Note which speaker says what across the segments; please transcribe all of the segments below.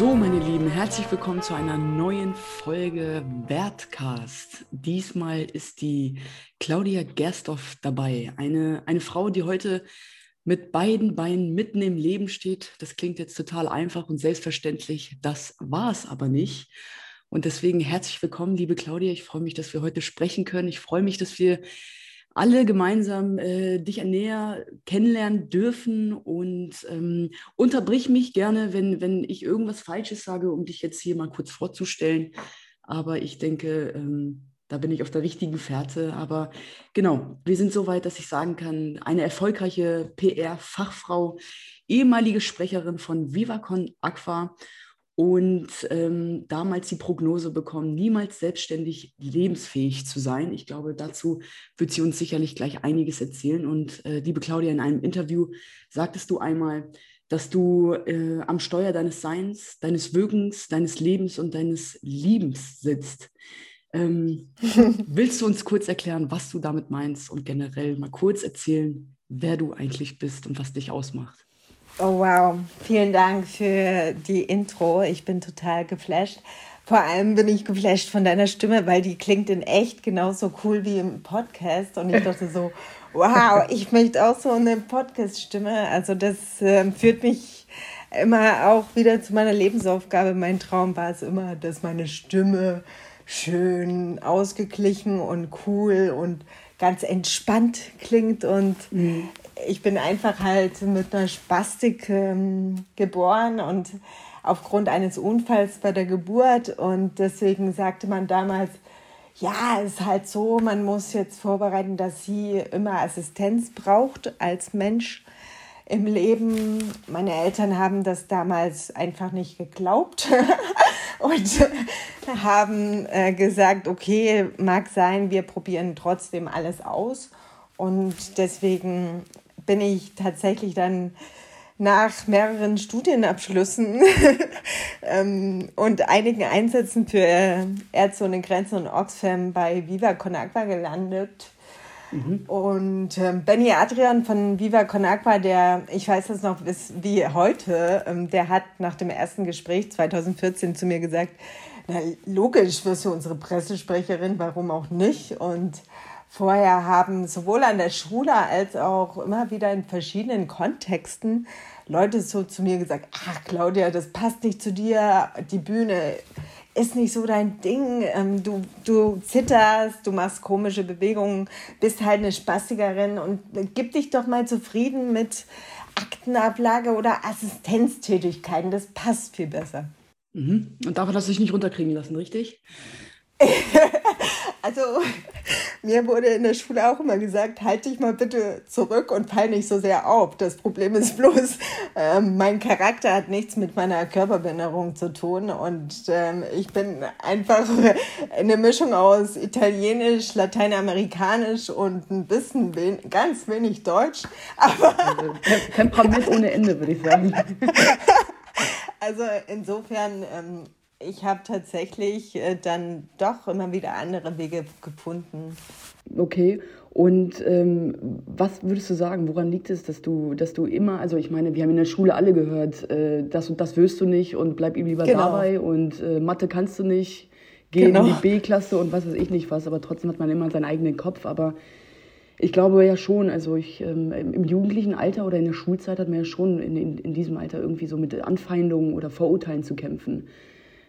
Speaker 1: So, meine Lieben, herzlich willkommen zu einer neuen Folge Wertcast. Diesmal ist die Claudia Gersthoff dabei, eine, eine Frau, die heute mit beiden Beinen mitten im Leben steht. Das klingt jetzt total einfach und selbstverständlich, das war es aber nicht. Und deswegen herzlich willkommen, liebe Claudia. Ich freue mich, dass wir heute sprechen können. Ich freue mich, dass wir alle gemeinsam äh, dich näher kennenlernen dürfen und ähm, unterbrich mich gerne, wenn, wenn ich irgendwas Falsches sage, um dich jetzt hier mal kurz vorzustellen. Aber ich denke, ähm, da bin ich auf der richtigen Fährte. Aber genau, wir sind so weit, dass ich sagen kann, eine erfolgreiche PR-Fachfrau, ehemalige Sprecherin von VivaCon Aqua und ähm, damals die Prognose bekommen, niemals selbstständig lebensfähig zu sein. Ich glaube, dazu wird sie uns sicherlich gleich einiges erzählen. Und äh, liebe Claudia, in einem Interview sagtest du einmal, dass du äh, am Steuer deines Seins, deines Wirkens, deines Lebens und deines Liebens sitzt. Ähm, willst du uns kurz erklären, was du damit meinst und generell mal kurz erzählen, wer du eigentlich bist und was dich ausmacht?
Speaker 2: Oh wow, vielen Dank für die Intro. Ich bin total geflasht. Vor allem bin ich geflasht von deiner Stimme, weil die klingt in echt genauso cool wie im Podcast. Und ich dachte so, wow, ich möchte auch so eine Podcast-Stimme. Also das äh, führt mich immer auch wieder zu meiner Lebensaufgabe. Mein Traum war es immer, dass meine Stimme schön ausgeglichen und cool und ganz entspannt klingt. Und mhm ich bin einfach halt mit einer Spastik ähm, geboren und aufgrund eines Unfalls bei der Geburt. Und deswegen sagte man damals, ja, es ist halt so, man muss jetzt vorbereiten, dass sie immer Assistenz braucht als Mensch im Leben. Meine Eltern haben das damals einfach nicht geglaubt und haben äh, gesagt, okay, mag sein, wir probieren trotzdem alles aus. Und deswegen bin ich tatsächlich dann nach mehreren Studienabschlüssen ähm, und einigen Einsätzen für Ärzte ohne Grenzen und Oxfam bei Viva Con Agua gelandet. Mhm. Und ähm, Benny Adrian von Viva Con Agua, der, ich weiß das noch bis wie heute, ähm, der hat nach dem ersten Gespräch 2014 zu mir gesagt, na logisch wirst du unsere Pressesprecherin, warum auch nicht? Und Vorher haben sowohl an der Schule als auch immer wieder in verschiedenen Kontexten Leute so zu mir gesagt, ach Claudia, das passt nicht zu dir, die Bühne ist nicht so dein Ding, ähm, du, du zitterst, du machst komische Bewegungen, bist halt eine Spastigerin und gib dich doch mal zufrieden mit Aktenablage oder Assistenztätigkeiten, das passt viel besser.
Speaker 1: Mhm. Und davon hast du dich nicht runterkriegen lassen, richtig?
Speaker 2: also mir wurde in der Schule auch immer gesagt, halt dich mal bitte zurück und fall nicht so sehr auf. Das Problem ist bloß, äh, mein Charakter hat nichts mit meiner Körperbehinderung zu tun und äh, ich bin einfach eine Mischung aus Italienisch, Lateinamerikanisch und ein bisschen wen ganz wenig Deutsch. Aber
Speaker 1: also, Temperament ohne Ende, würde ich sagen.
Speaker 2: also insofern ähm, ich habe tatsächlich äh, dann doch immer wieder andere Wege gefunden.
Speaker 1: Okay. Und ähm, was würdest du sagen, woran liegt es, dass du, dass du immer, also ich meine, wir haben in der Schule alle gehört, äh, das und das willst du nicht und bleib ihm lieber genau. dabei und äh, Mathe kannst du nicht, geh genau. in die B-Klasse und was weiß ich nicht was, aber trotzdem hat man immer seinen eigenen Kopf. Aber ich glaube ja schon, also ich ähm, im jugendlichen Alter oder in der Schulzeit hat man ja schon in, in, in diesem Alter irgendwie so mit Anfeindungen oder Vorurteilen zu kämpfen.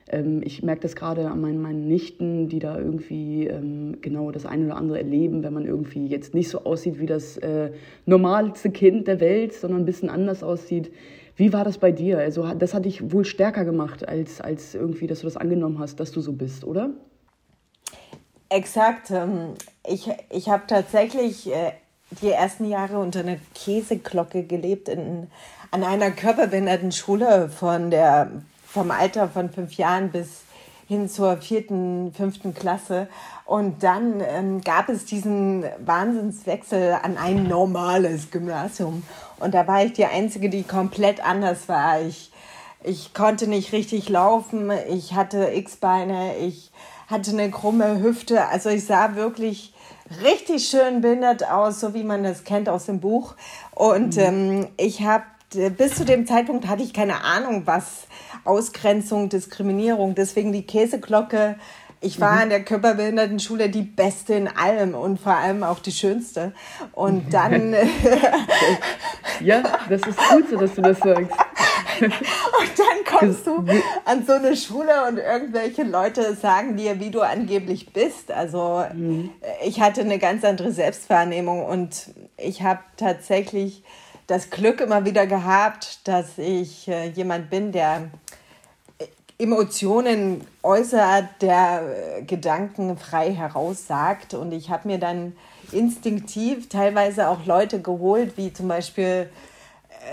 Speaker 1: Ähm, ich merke das gerade an meinen, meinen Nichten, die da irgendwie ähm, genau das eine oder andere erleben, wenn man irgendwie jetzt nicht so aussieht wie das äh, normalste Kind der Welt, sondern ein bisschen anders aussieht. Wie war das bei dir? Also das hat dich wohl stärker gemacht, als, als irgendwie, dass du das angenommen hast, dass du so bist, oder?
Speaker 2: Exakt. Ähm, ich, ich habe tatsächlich äh, die ersten Jahre unter einer Käseglocke gelebt in, an einer körperbehinderten Schule von der vom Alter von fünf Jahren bis hin zur vierten, fünften Klasse. Und dann ähm, gab es diesen Wahnsinnswechsel an ein normales Gymnasium. Und da war ich die Einzige, die komplett anders war. Ich, ich konnte nicht richtig laufen, ich hatte X-Beine, ich hatte eine krumme Hüfte. Also ich sah wirklich richtig schön behindert aus, so wie man das kennt aus dem Buch. Und mhm. ähm, ich habe bis zu dem Zeitpunkt hatte ich keine Ahnung, was Ausgrenzung, Diskriminierung, deswegen die Käseglocke. Ich war mhm. an der Körperbehindertenschule die Beste in allem und vor allem auch die Schönste. Und dann.
Speaker 1: ja, das ist gut so, dass du das sagst.
Speaker 2: Und dann kommst du an so eine Schule und irgendwelche Leute sagen dir, wie du angeblich bist. Also mhm. ich hatte eine ganz andere Selbstwahrnehmung und ich habe tatsächlich das Glück immer wieder gehabt, dass ich äh, jemand bin, der Emotionen äußert, der äh, Gedanken frei heraussagt. Und ich habe mir dann instinktiv teilweise auch Leute geholt, wie zum Beispiel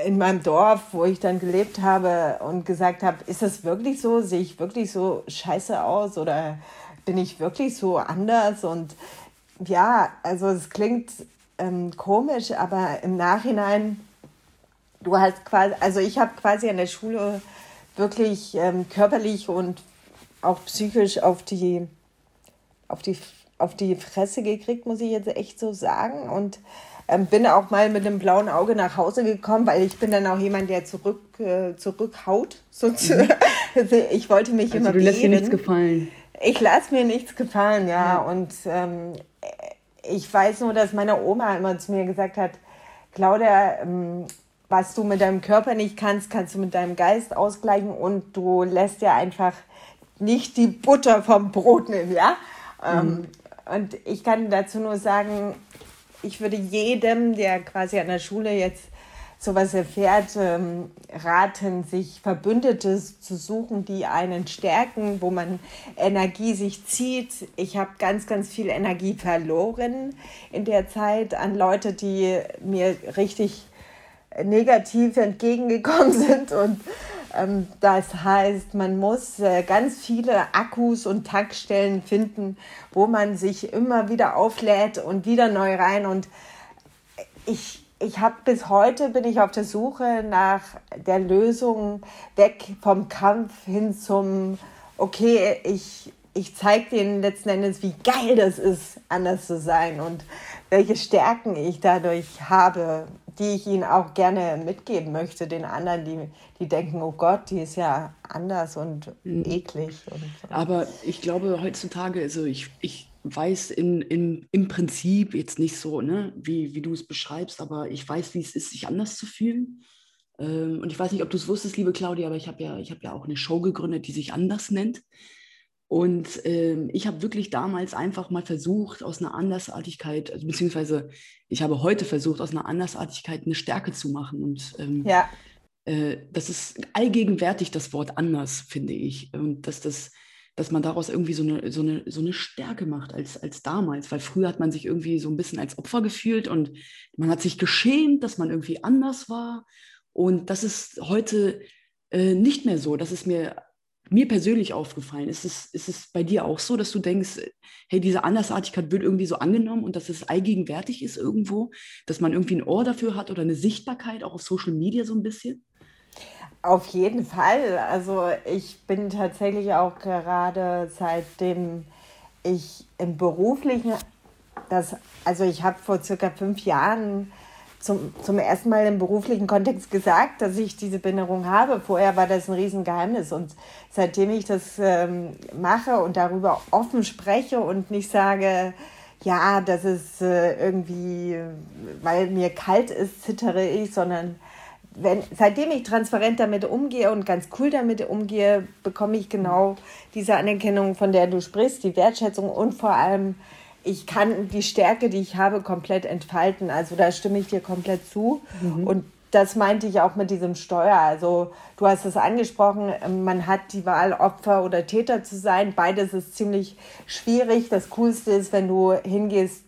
Speaker 2: in meinem Dorf, wo ich dann gelebt habe und gesagt habe, ist das wirklich so? Sehe ich wirklich so scheiße aus oder bin ich wirklich so anders? Und ja, also es klingt ähm, komisch, aber im Nachhinein, du hast quasi, also ich habe quasi an der Schule wirklich ähm, körperlich und auch psychisch auf die, auf die, auf die Fresse gekriegt, muss ich jetzt echt so sagen. Und ähm, bin auch mal mit einem blauen Auge nach Hause gekommen, weil ich bin dann auch jemand, der zurück, äh, zurückhaut. Sozusagen. Mhm. ich wollte mich also immer
Speaker 1: du lässt dir nichts gefallen.
Speaker 2: Ich lasse mir nichts gefallen, ja. ja. Und ähm, ich weiß nur, dass meine Oma immer zu mir gesagt hat, Claudia, ähm, was du mit deinem Körper nicht kannst, kannst du mit deinem Geist ausgleichen und du lässt ja einfach nicht die Butter vom Brot nehmen, ja? Ähm, mhm. und ich kann dazu nur sagen, ich würde jedem, der quasi an der Schule jetzt sowas erfährt, ähm, raten, sich Verbündete zu suchen, die einen stärken, wo man Energie sich zieht. Ich habe ganz, ganz viel Energie verloren in der Zeit an Leute, die mir richtig negativ entgegengekommen sind und ähm, das heißt, man muss äh, ganz viele Akkus und Tankstellen finden, wo man sich immer wieder auflädt und wieder neu rein. Und ich, ich habe bis heute bin ich auf der Suche nach der Lösung weg vom Kampf hin zum okay, ich, ich zeige denen letzten Endes, wie geil das ist, anders zu sein und welche Stärken ich dadurch habe die ich ihnen auch gerne mitgeben möchte, den anderen, die, die denken, oh Gott, die ist ja anders und mhm. eklig. Und,
Speaker 1: und. Aber ich glaube heutzutage, also ich, ich weiß in, in, im Prinzip jetzt nicht so, ne, wie, wie du es beschreibst, aber ich weiß, wie es ist, sich anders zu fühlen. Ähm, und ich weiß nicht, ob du es wusstest, liebe Claudia, aber ich habe ja, hab ja auch eine Show gegründet, die sich anders nennt. Und ähm, ich habe wirklich damals einfach mal versucht, aus einer Andersartigkeit, also, beziehungsweise ich habe heute versucht, aus einer Andersartigkeit eine Stärke zu machen. Und ähm, ja. äh, das ist allgegenwärtig das Wort anders, finde ich. Und dass, das, dass man daraus irgendwie so eine, so eine, so eine Stärke macht als, als damals. Weil früher hat man sich irgendwie so ein bisschen als Opfer gefühlt und man hat sich geschämt, dass man irgendwie anders war. Und das ist heute äh, nicht mehr so. Das ist mir mir persönlich aufgefallen. Ist es, ist es bei dir auch so, dass du denkst, hey, diese Andersartigkeit wird irgendwie so angenommen und dass es allgegenwärtig ist irgendwo, dass man irgendwie ein Ohr dafür hat oder eine Sichtbarkeit auch auf Social Media so ein bisschen?
Speaker 2: Auf jeden Fall. Also ich bin tatsächlich auch gerade seitdem ich im beruflichen, das, also ich habe vor circa fünf Jahren zum, zum ersten Mal im beruflichen Kontext gesagt, dass ich diese Behinderung habe. Vorher war das ein Riesengeheimnis. Und seitdem ich das ähm, mache und darüber offen spreche und nicht sage, ja, das ist äh, irgendwie, weil mir kalt ist, zittere ich, sondern wenn, seitdem ich transparent damit umgehe und ganz cool damit umgehe, bekomme ich genau diese Anerkennung, von der du sprichst, die Wertschätzung und vor allem ich kann die Stärke, die ich habe, komplett entfalten. Also da stimme ich dir komplett zu. Mhm. Und das meinte ich auch mit diesem Steuer. Also du hast es angesprochen, man hat die Wahl, Opfer oder Täter zu sein. Beides ist ziemlich schwierig. Das Coolste ist, wenn du hingehst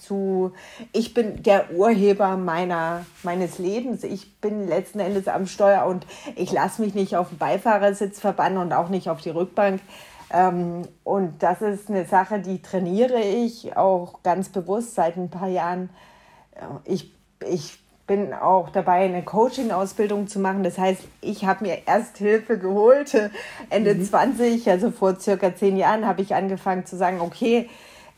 Speaker 2: zu, ich bin der Urheber meiner, meines Lebens. Ich bin letzten Endes am Steuer und ich lasse mich nicht auf den Beifahrersitz verbannen und auch nicht auf die Rückbank. Ähm, und das ist eine Sache, die trainiere ich auch ganz bewusst seit ein paar Jahren. Äh, ich, ich bin auch dabei, eine Coaching-Ausbildung zu machen. Das heißt, ich habe mir erst Hilfe geholt. Ende mhm. 20, also vor circa zehn Jahren, habe ich angefangen zu sagen, okay,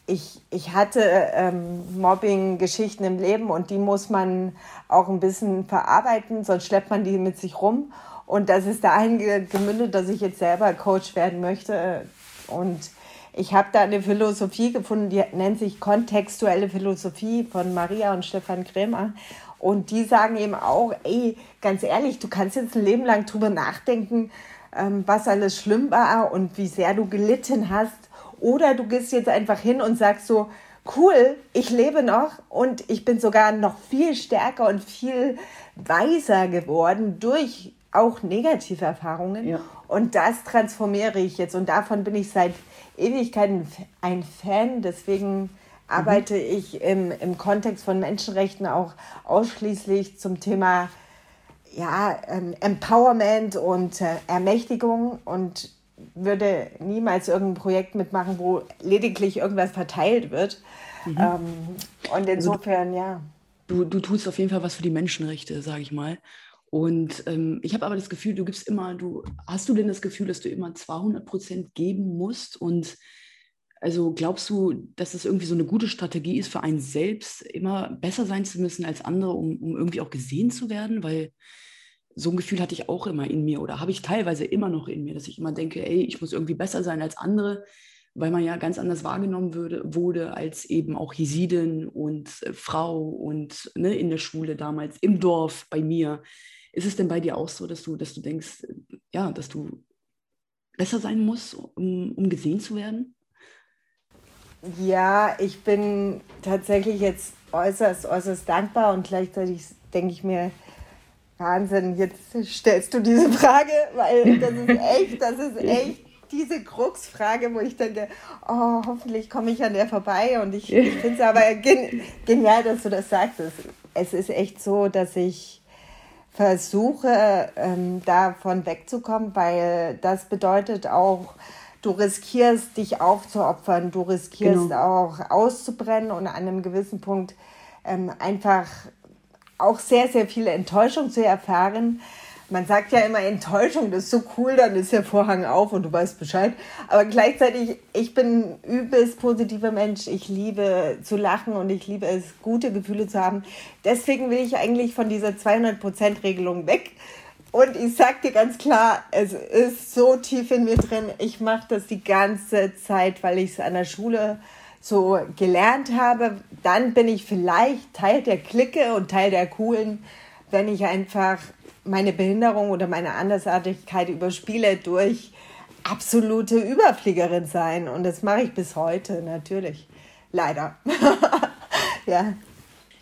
Speaker 2: ich, ich hatte ähm, Mobbing-Geschichten im Leben und die muss man auch ein bisschen verarbeiten, sonst schleppt man die mit sich rum. Und das ist dahin gemündet, dass ich jetzt selber Coach werden möchte. Und ich habe da eine Philosophie gefunden, die nennt sich kontextuelle Philosophie von Maria und Stefan Krämer. Und die sagen eben auch, ey, ganz ehrlich, du kannst jetzt ein Leben lang drüber nachdenken, ähm, was alles schlimm war und wie sehr du gelitten hast. Oder du gehst jetzt einfach hin und sagst so, cool, ich lebe noch und ich bin sogar noch viel stärker und viel weiser geworden durch auch negative Erfahrungen. Ja. Und das transformiere ich jetzt. Und davon bin ich seit Ewigkeiten ein Fan. Deswegen arbeite mhm. ich im, im Kontext von Menschenrechten auch ausschließlich zum Thema ja, ähm, Empowerment und äh, Ermächtigung und würde niemals irgendein Projekt mitmachen, wo lediglich irgendwas verteilt wird. Mhm. Ähm, und also insofern, also, ja.
Speaker 1: Du, du tust auf jeden Fall was für die Menschenrechte, sage ich mal. Und ähm, ich habe aber das Gefühl, du gibst immer, du hast du denn das Gefühl, dass du immer 200 Prozent geben musst? Und also glaubst du, dass es irgendwie so eine gute Strategie ist für einen selbst, immer besser sein zu müssen als andere, um, um irgendwie auch gesehen zu werden? Weil so ein Gefühl hatte ich auch immer in mir oder habe ich teilweise immer noch in mir, dass ich immer denke, ey, ich muss irgendwie besser sein als andere, weil man ja ganz anders wahrgenommen würde, wurde als eben auch Jesidin und äh, Frau und ne, in der Schule damals, im Dorf bei mir. Ist es denn bei dir auch so, dass du, dass du denkst, ja, dass du besser sein musst, um, um gesehen zu werden?
Speaker 2: Ja, ich bin tatsächlich jetzt äußerst, äußerst dankbar und gleichzeitig denke ich mir, Wahnsinn, jetzt stellst du diese Frage, weil das ist echt, das ist echt diese Kruxfrage, wo ich denke, oh, hoffentlich komme ich an der vorbei. Und ich, ich finde es aber gen genial, dass du das sagst. Es ist echt so, dass ich versuche, ähm, davon wegzukommen, weil das bedeutet auch, du riskierst, dich aufzuopfern, du riskierst genau. auch auszubrennen und an einem gewissen Punkt ähm, einfach auch sehr, sehr viel Enttäuschung zu erfahren. Man sagt ja immer Enttäuschung, das ist so cool, dann ist der Vorhang auf und du weißt Bescheid. Aber gleichzeitig, ich bin ein übelst positiver Mensch. Ich liebe zu lachen und ich liebe es, gute Gefühle zu haben. Deswegen will ich eigentlich von dieser 200%-Regelung weg. Und ich sag dir ganz klar, es ist so tief in mir drin. Ich mache das die ganze Zeit, weil ich es an der Schule so gelernt habe. Dann bin ich vielleicht Teil der Clique und Teil der Coolen, wenn ich einfach meine Behinderung oder meine Andersartigkeit überspiele durch absolute Überfliegerin sein. Und das mache ich bis heute, natürlich. Leider. ja.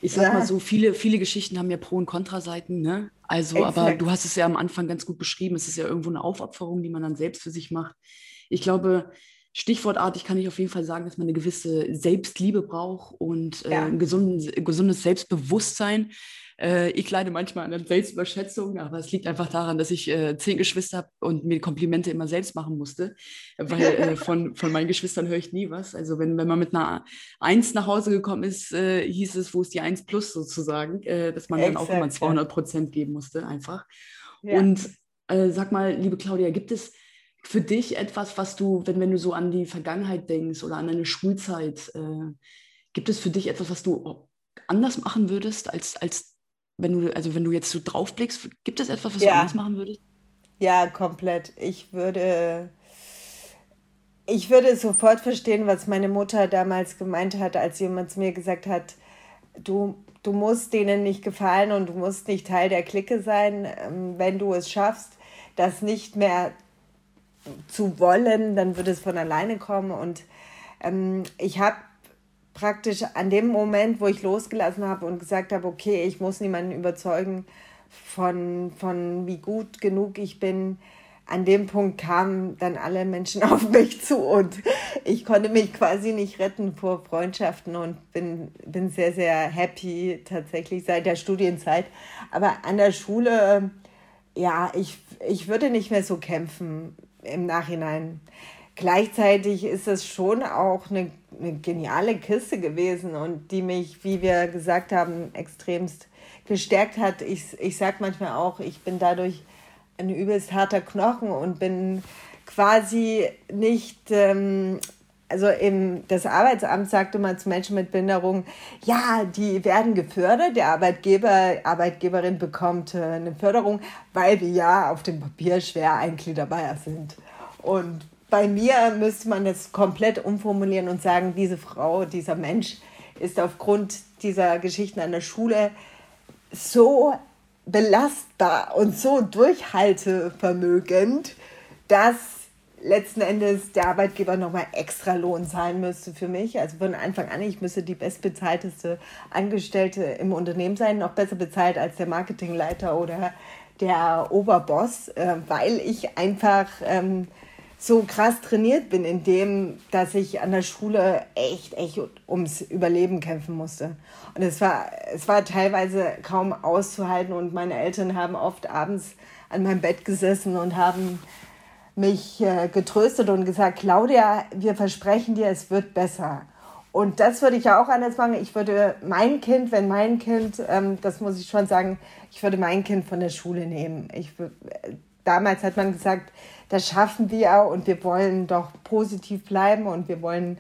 Speaker 1: Ich sag ja. mal so, viele, viele Geschichten haben ja Pro- und Kontraseiten, ne? Also, Exakt. aber du hast es ja am Anfang ganz gut beschrieben. Es ist ja irgendwo eine Aufopferung, die man dann selbst für sich macht. Ich glaube, stichwortartig kann ich auf jeden Fall sagen, dass man eine gewisse Selbstliebe braucht und äh, ein gesundes, gesundes Selbstbewusstsein. Äh, ich leide manchmal an der Selbstüberschätzung, aber es liegt einfach daran, dass ich äh, zehn Geschwister habe und mir Komplimente immer selbst machen musste, weil äh, von, von meinen Geschwistern höre ich nie was. Also wenn, wenn man mit einer Eins nach Hause gekommen ist, äh, hieß es, wo ist die Eins plus sozusagen, äh, dass man Exakt, dann auch immer 200 Prozent geben musste einfach. Ja. Und äh, sag mal, liebe Claudia, gibt es für dich etwas, was du, wenn, wenn du so an die Vergangenheit denkst oder an deine Schulzeit, gibt es für dich etwas, was du anders machen würdest als, als wenn du, also wenn du jetzt so draufblickst, gibt es etwas, was ja. du anders machen würdest?
Speaker 2: Ja, komplett. Ich würde, ich würde sofort verstehen, was meine Mutter damals gemeint hat, als jemand zu mir gesagt hat, du, du musst denen nicht gefallen und du musst nicht Teil der Clique sein, ähm, wenn du es schaffst, das nicht mehr zu wollen, dann wird es von alleine kommen. Und ähm, ich habe praktisch an dem Moment, wo ich losgelassen habe und gesagt habe, okay, ich muss niemanden überzeugen von, von wie gut genug ich bin, an dem Punkt kamen dann alle Menschen auf mich zu und ich konnte mich quasi nicht retten vor Freundschaften und bin, bin sehr, sehr happy tatsächlich seit der Studienzeit. Aber an der Schule, ja, ich, ich würde nicht mehr so kämpfen im Nachhinein. Gleichzeitig ist es schon auch eine, eine geniale Kiste gewesen und die mich, wie wir gesagt haben, extremst gestärkt hat. Ich, ich sage manchmal auch, ich bin dadurch ein übelst harter Knochen und bin quasi nicht ähm, also im, das Arbeitsamt sagte mal zu Menschen mit Behinderung, ja, die werden gefördert, der Arbeitgeber, Arbeitgeberin bekommt äh, eine Förderung, weil wir ja auf dem Papier schwer eingliederbar sind. Und bei mir müsste man das komplett umformulieren und sagen, diese Frau, dieser Mensch ist aufgrund dieser Geschichten an der Schule so belastbar und so durchhaltevermögend, dass letzten Endes der Arbeitgeber nochmal extra Lohn zahlen müsste für mich. Also von Anfang an, ich müsste die bestbezahlteste Angestellte im Unternehmen sein, noch besser bezahlt als der Marketingleiter oder der Oberboss, äh, weil ich einfach ähm, so krass trainiert bin in dem, dass ich an der Schule echt, echt ums Überleben kämpfen musste. Und es war, es war teilweise kaum auszuhalten und meine Eltern haben oft abends an meinem Bett gesessen und haben mich äh, getröstet und gesagt, Claudia, wir versprechen dir, es wird besser. Und das würde ich ja auch anders machen. Ich würde mein Kind, wenn mein Kind, ähm, das muss ich schon sagen, ich würde mein Kind von der Schule nehmen. Ich, damals hat man gesagt, das schaffen wir und wir wollen doch positiv bleiben und wir wollen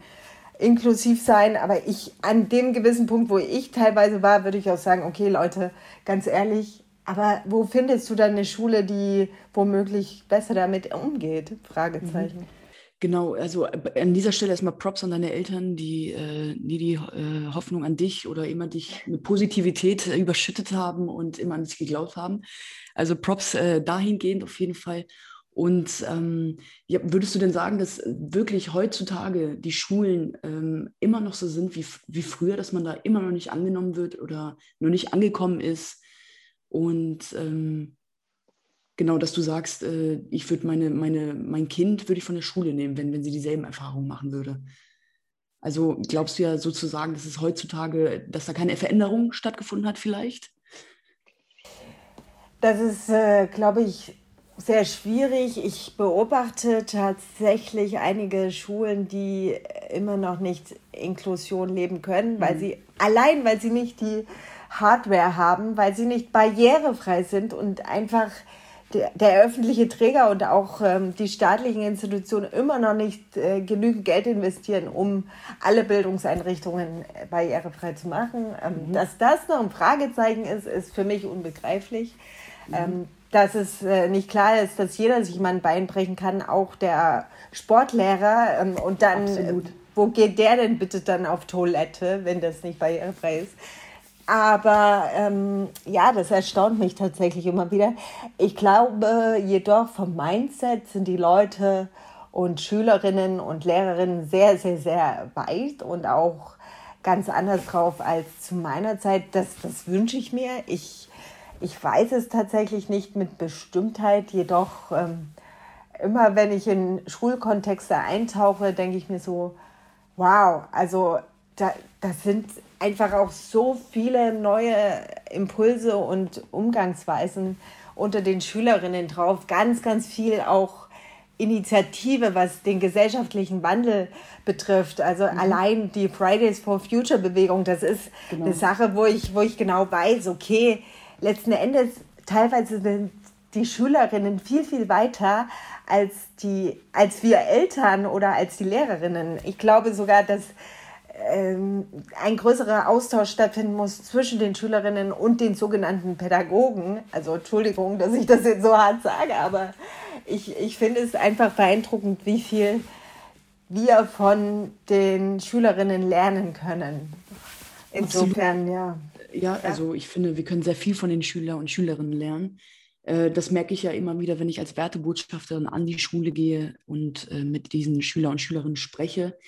Speaker 2: inklusiv sein. Aber ich, an dem gewissen Punkt, wo ich teilweise war, würde ich auch sagen, okay Leute, ganz ehrlich, aber wo findest du dann eine Schule, die womöglich besser damit umgeht? Fragezeichen. Mhm.
Speaker 1: Genau, also äh, an dieser Stelle erstmal Props an deine Eltern, die äh, die, die äh, Hoffnung an dich oder immer dich mit Positivität äh, überschüttet haben und immer an dich geglaubt haben. Also Props äh, dahingehend auf jeden Fall. Und ähm, ja, würdest du denn sagen, dass wirklich heutzutage die Schulen ähm, immer noch so sind wie, wie früher, dass man da immer noch nicht angenommen wird oder noch nicht angekommen ist? Und ähm, genau, dass du sagst, äh, ich würde meine, meine, mein Kind würde ich von der Schule nehmen, wenn, wenn sie dieselben Erfahrungen machen würde. Also glaubst du ja sozusagen, dass es heutzutage, dass da keine Veränderung stattgefunden hat vielleicht?
Speaker 2: Das ist, äh, glaube ich, sehr schwierig. Ich beobachte tatsächlich einige Schulen, die immer noch nicht Inklusion leben können, weil mhm. sie allein, weil sie nicht die Hardware haben, weil sie nicht barrierefrei sind und einfach der, der öffentliche Träger und auch ähm, die staatlichen Institutionen immer noch nicht äh, genügend Geld investieren, um alle Bildungseinrichtungen äh, barrierefrei zu machen. Ähm, mhm. Dass das noch ein Fragezeichen ist, ist für mich unbegreiflich. Mhm. Ähm, dass es äh, nicht klar ist, dass jeder sich mal ein Bein brechen kann, auch der Sportlehrer. Ähm, und dann, äh, wo geht der denn bitte dann auf Toilette, wenn das nicht barrierefrei ist? Aber ähm, ja, das erstaunt mich tatsächlich immer wieder. Ich glaube jedoch vom Mindset sind die Leute und Schülerinnen und Lehrerinnen sehr, sehr, sehr weit und auch ganz anders drauf als zu meiner Zeit. Das, das wünsche ich mir. Ich ich weiß es tatsächlich nicht mit Bestimmtheit, jedoch ähm, immer wenn ich in Schulkontexte eintauche, denke ich mir so, wow, also da, das sind einfach auch so viele neue Impulse und Umgangsweisen unter den Schülerinnen drauf. Ganz, ganz viel auch Initiative, was den gesellschaftlichen Wandel betrifft. Also mhm. allein die Fridays for Future Bewegung, das ist genau. eine Sache, wo ich, wo ich genau weiß, okay, letzten Endes teilweise sind die Schülerinnen viel, viel weiter als, die, als wir Eltern oder als die Lehrerinnen. Ich glaube sogar, dass ein größerer Austausch stattfinden muss zwischen den Schülerinnen und den sogenannten Pädagogen. Also Entschuldigung, dass ich das jetzt so hart sage, aber ich, ich finde es einfach beeindruckend, wie viel wir von den Schülerinnen lernen können. Insofern, ja.
Speaker 1: Ja, ja, also ich finde, wir können sehr viel von den Schülern und Schülerinnen lernen. Äh, das merke ich ja immer wieder, wenn ich als Wertebotschafterin an die Schule gehe und äh, mit diesen Schüler und Schülerinnen spreche.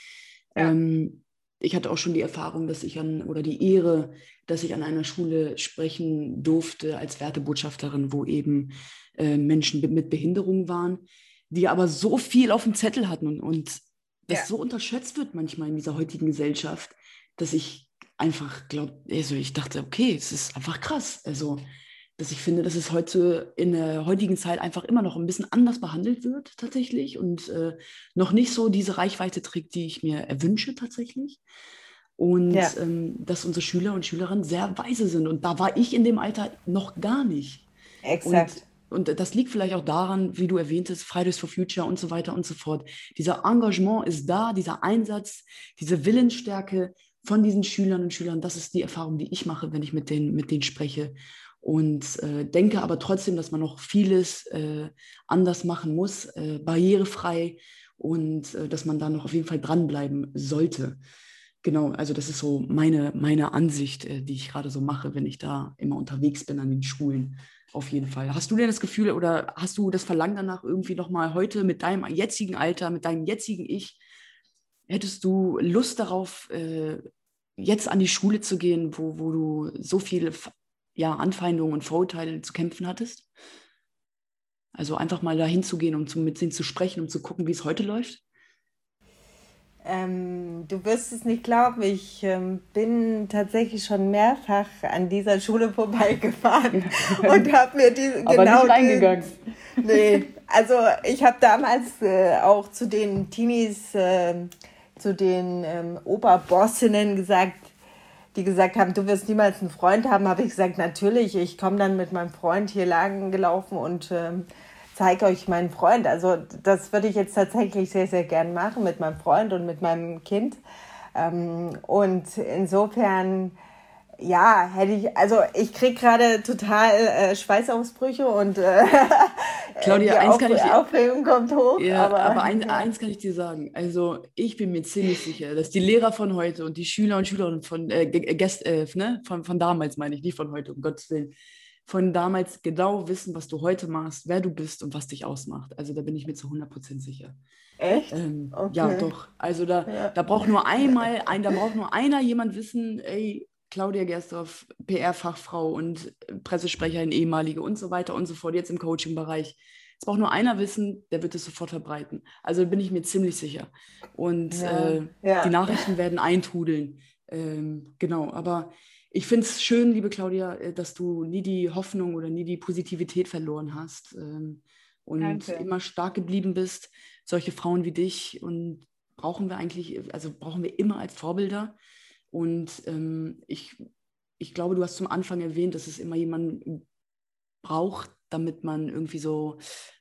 Speaker 1: Ja. Ähm, ich hatte auch schon die Erfahrung, dass ich an, oder die Ehre, dass ich an einer Schule sprechen durfte als Wertebotschafterin, wo eben äh, Menschen mit Behinderung waren, die aber so viel auf dem Zettel hatten und, und das ja. so unterschätzt wird manchmal in dieser heutigen Gesellschaft, dass ich einfach glaube, also ich dachte, okay, es ist einfach krass. Also, dass ich finde, dass es heute in der heutigen Zeit einfach immer noch ein bisschen anders behandelt wird tatsächlich und äh, noch nicht so diese Reichweite trägt, die ich mir erwünsche tatsächlich. Und ja. ähm, dass unsere Schüler und Schülerinnen sehr weise sind. Und da war ich in dem Alter noch gar nicht. Exakt. und das liegt vielleicht auch daran, wie du erwähntest, Fridays for Future und so weiter und so fort. Dieser Engagement ist da, dieser Einsatz, diese Willensstärke von diesen Schülern und Schülern, das ist die Erfahrung, die ich mache, wenn ich mit denen, mit denen spreche. Und äh, denke aber trotzdem, dass man noch vieles äh, anders machen muss, äh, barrierefrei und äh, dass man da noch auf jeden Fall dranbleiben sollte. Genau, also das ist so meine, meine Ansicht, äh, die ich gerade so mache, wenn ich da immer unterwegs bin an den Schulen. Auf jeden Fall. Hast du denn das Gefühl oder hast du das Verlangen danach, irgendwie nochmal heute mit deinem jetzigen Alter, mit deinem jetzigen Ich, hättest du Lust darauf, äh, jetzt an die Schule zu gehen, wo, wo du so viele ja, Anfeindungen und Vorurteile zu kämpfen hattest? Also einfach mal dahin zu gehen um mit ihnen zu sprechen, um zu gucken, wie es heute läuft?
Speaker 2: Ähm, du wirst es nicht glauben, ich ähm, bin tatsächlich schon mehrfach an dieser Schule vorbeigefahren und habe mir die
Speaker 1: Aber genau nicht reingegangen.
Speaker 2: Den, nee, also ich habe damals äh, auch zu den Teenies, äh, zu den ähm, Oberbossinnen gesagt, die gesagt haben, du wirst niemals einen Freund haben, habe ich gesagt, natürlich, ich komme dann mit meinem Freund hier lang gelaufen und ähm, zeige euch meinen Freund. Also das würde ich jetzt tatsächlich sehr, sehr gern machen mit meinem Freund und mit meinem Kind. Ähm, und insofern, ja, hätte ich, also ich kriege gerade total äh, Schweißausbrüche und äh,
Speaker 1: Claudia, eins kann ich
Speaker 2: Aufregung kommt hoch.
Speaker 1: Ja, aber, aber ein, eins kann ich dir sagen. Also ich bin mir ziemlich sicher, dass die Lehrer von heute und die Schüler und Schülerinnen von, äh, Gäst, äh, ne? von, von damals, meine ich, nicht von heute, um Gottes Willen, von damals genau wissen, was du heute machst, wer du bist und was dich ausmacht. Also da bin ich mir zu 100% sicher.
Speaker 2: Echt?
Speaker 1: Ähm, okay. Ja, doch. Also da, ja. da braucht nur einmal, ein, da braucht nur einer jemand wissen, ey, Claudia Gerstorf, PR-Fachfrau und Pressesprecherin, ehemalige und so weiter und so fort, jetzt im Coaching-Bereich. Es braucht nur einer wissen, der wird es sofort verbreiten. Also bin ich mir ziemlich sicher. Und ja. Äh, ja. die Nachrichten werden eintrudeln. Ähm, genau, aber ich finde es schön, liebe Claudia, äh, dass du nie die Hoffnung oder nie die Positivität verloren hast ähm, und Danke. immer stark geblieben bist. Solche Frauen wie dich und brauchen wir eigentlich, also brauchen wir immer als Vorbilder. Und ähm, ich, ich glaube, du hast zum Anfang erwähnt, dass es immer jemanden braucht, damit man irgendwie so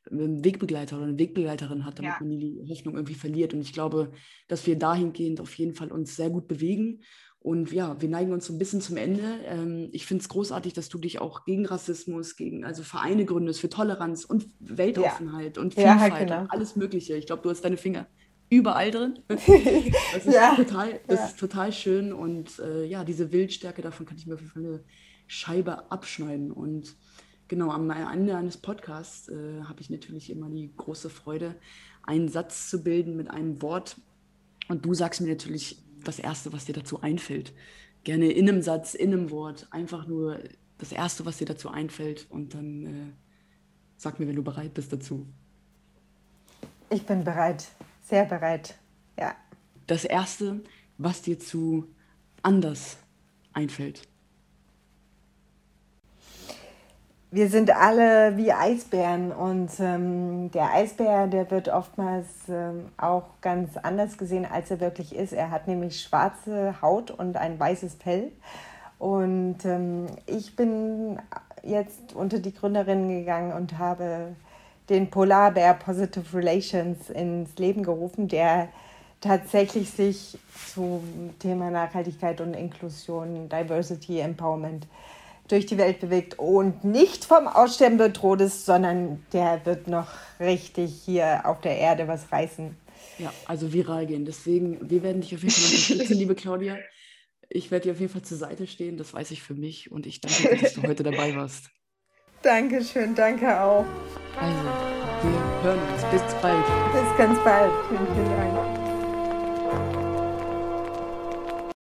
Speaker 1: einen ähm, Wegbegleiter oder eine Wegbegleiterin hat, damit ja. man die Hoffnung irgendwie verliert. Und ich glaube, dass wir dahingehend auf jeden Fall uns sehr gut bewegen und ja, wir neigen uns so ein bisschen zum Ende. Ähm, ich finde es großartig, dass du dich auch gegen Rassismus, gegen also Vereine gründest für Toleranz und Weltoffenheit ja. und Vielfalt ja, genau. und alles Mögliche. Ich glaube, du hast deine Finger überall drin. Das ist, ja. total, das ja. ist total schön und äh, ja, diese Wildstärke, davon kann ich mir auf jeden Fall eine Scheibe abschneiden. Und genau, am Ende eines Podcasts äh, habe ich natürlich immer die große Freude, einen Satz zu bilden mit einem Wort. Und du sagst mir natürlich das Erste, was dir dazu einfällt. Gerne in einem Satz, in einem Wort, einfach nur das Erste, was dir dazu einfällt und dann äh, sag mir, wenn du bereit bist dazu.
Speaker 2: Ich bin bereit, sehr bereit, ja.
Speaker 1: Das Erste, was dir zu anders einfällt.
Speaker 2: wir sind alle wie Eisbären und ähm, der Eisbär, der wird oftmals ähm, auch ganz anders gesehen, als er wirklich ist. Er hat nämlich schwarze Haut und ein weißes Fell. Und ähm, ich bin jetzt unter die Gründerinnen gegangen und habe den Polarbär Positive Relations ins Leben gerufen, der tatsächlich sich zum Thema Nachhaltigkeit und Inklusion, Diversity, Empowerment durch die Welt bewegt und nicht vom Aussterben bedroht ist, sondern der wird noch richtig hier auf der Erde was reißen.
Speaker 1: Ja, also viral gehen. Deswegen, wir werden dich auf jeden Fall unterstützen, liebe Claudia. Ich werde dir auf jeden Fall zur Seite stehen, das weiß ich für mich und ich danke dir, dass du heute dabei warst.
Speaker 2: Dankeschön, danke auch.
Speaker 1: Also, wir hören uns. Bis bald.
Speaker 2: Bis ganz bald. Vielen, vielen Dank.